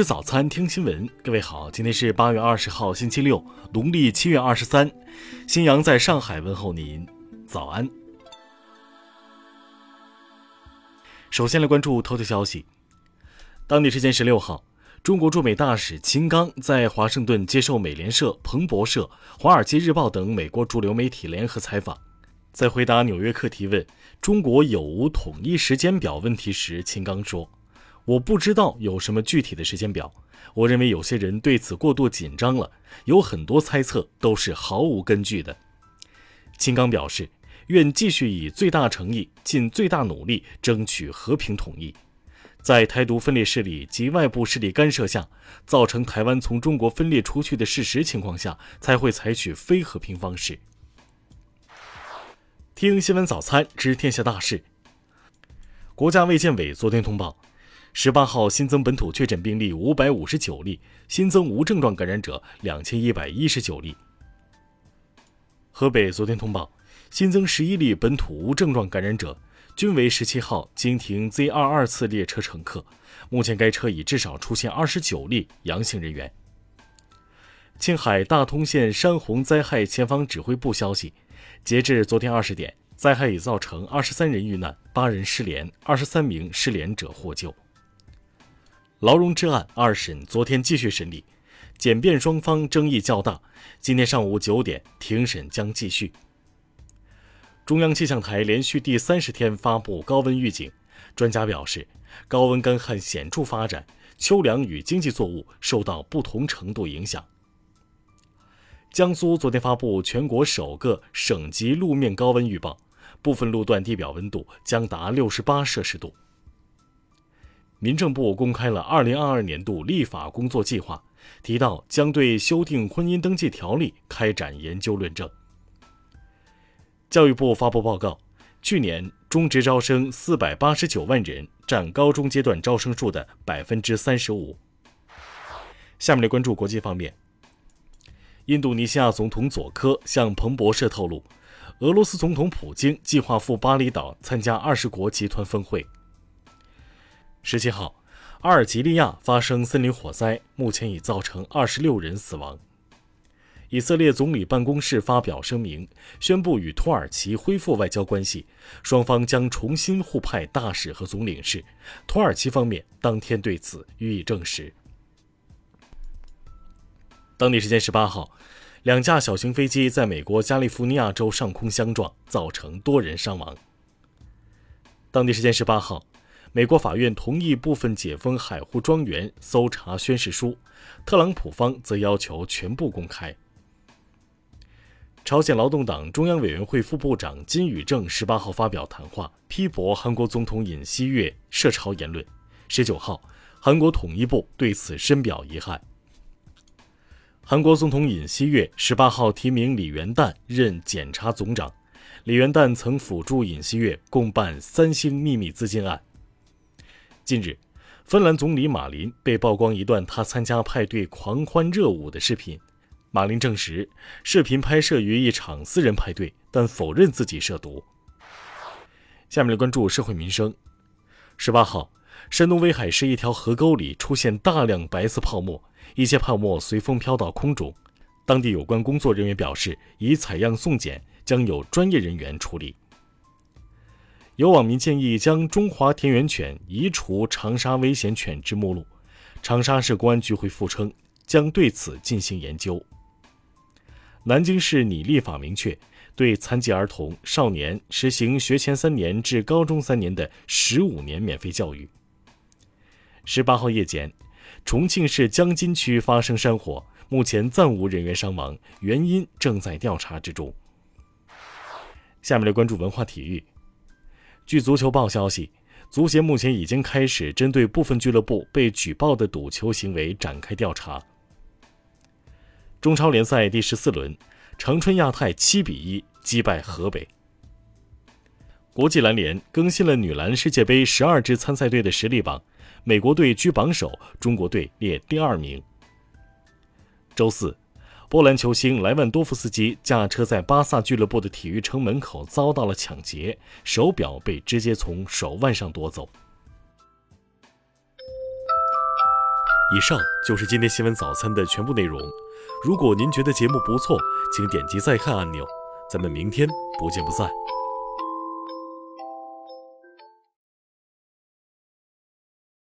吃早餐，听新闻。各位好，今天是八月二十号，星期六，农历七月二十三。新阳在上海问候您，早安。首先来关注头条消息。当地时间十六号，中国驻美大使秦刚在华盛顿接受美联社、彭博社、华尔街日报等美国主流媒体联合采访。在回答《纽约客》提问“中国有无统一时间表”问题时，秦刚说。我不知道有什么具体的时间表。我认为有些人对此过度紧张了，有很多猜测都是毫无根据的。秦刚表示，愿继续以最大诚意、尽最大努力争取和平统一。在台独分裂势力及外部势力干涉下，造成台湾从中国分裂出去的事实情况下，才会采取非和平方式。听新闻早餐知天下大事。国家卫健委昨天通报。十八号新增本土确诊病例五百五十九例，新增无症状感染者两千一百一十九例。河北昨天通报新增十一例本土无症状感染者，均为十七号经停 Z 二二次列车乘客。目前该车已至少出现二十九例阳性人员。青海大通县山洪灾害前方指挥部消息，截至昨天二十点，灾害已造成二十三人遇难，八人失联，二十三名失联者获救。劳荣枝案二审昨天继续审理，检辩双方争议较大。今天上午九点，庭审将继续。中央气象台连续第三十天发布高温预警，专家表示，高温干旱显著发展，秋粮与经济作物受到不同程度影响。江苏昨天发布全国首个省级路面高温预报，部分路段地表温度将达六十八摄氏度。民政部公开了2022年度立法工作计划，提到将对修订婚姻登记条例开展研究论证。教育部发布报告，去年中职招生489万人，占高中阶段招生数的35%。下面来关注国际方面。印度尼西亚总统佐科向彭博社透露，俄罗斯总统普京计划赴巴厘岛参加二十国集团峰会。十七号，阿尔及利亚发生森林火灾，目前已造成二十六人死亡。以色列总理办公室发表声明，宣布与土耳其恢复外交关系，双方将重新互派大使和总领事。土耳其方面当天对此予以证实。当地时间十八号，两架小型飞机在美国加利福尼亚州上空相撞，造成多人伤亡。当地时间十八号。美国法院同意部分解封海湖庄园搜查宣誓书，特朗普方则要求全部公开。朝鲜劳动党中央委员会副部长金宇正十八号发表谈话，批驳韩国总统尹锡悦涉朝言论。十九号，韩国统一部对此深表遗憾。韩国总统尹锡悦十八号提名李元旦任检察总长，李元旦曾辅助尹锡悦共办三星秘密资金案。近日，芬兰总理马林被曝光一段他参加派对狂欢热舞的视频。马林证实，视频拍摄于一场私人派对，但否认自己涉毒。下面来关注社会民生。十八号，山东威海市一条河沟里出现大量白色泡沫，一些泡沫随风飘到空中。当地有关工作人员表示，已采样送检，将有专业人员处理。有网民建议将中华田园犬移除长沙危险犬只目录，长沙市公安局回复称将对此进行研究。南京市拟立法明确对残疾儿童、少年实行学前三年至高中三年的十五年免费教育。十八号夜间，重庆市江津区发生山火，目前暂无人员伤亡，原因正在调查之中。下面来关注文化体育。据足球报消息，足协目前已经开始针对部分俱乐部被举报的赌球行为展开调查。中超联赛第十四轮，长春亚泰七比一击败河北。国际篮联更新了女篮世界杯十二支参赛队的实力榜，美国队居榜首，中国队列第二名。周四。波兰球星莱万多夫斯基驾车在巴萨俱乐部的体育城门口遭到了抢劫，手表被直接从手腕上夺走。以上就是今天新闻早餐的全部内容。如果您觉得节目不错，请点击再看按钮。咱们明天不见不散。